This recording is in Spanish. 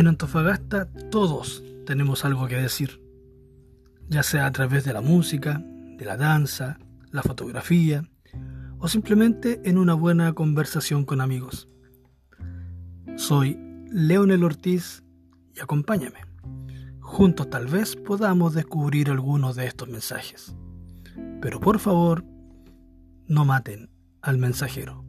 En Antofagasta todos tenemos algo que decir, ya sea a través de la música, de la danza, la fotografía o simplemente en una buena conversación con amigos. Soy Leonel Ortiz y acompáñame. Juntos tal vez podamos descubrir algunos de estos mensajes. Pero por favor, no maten al mensajero.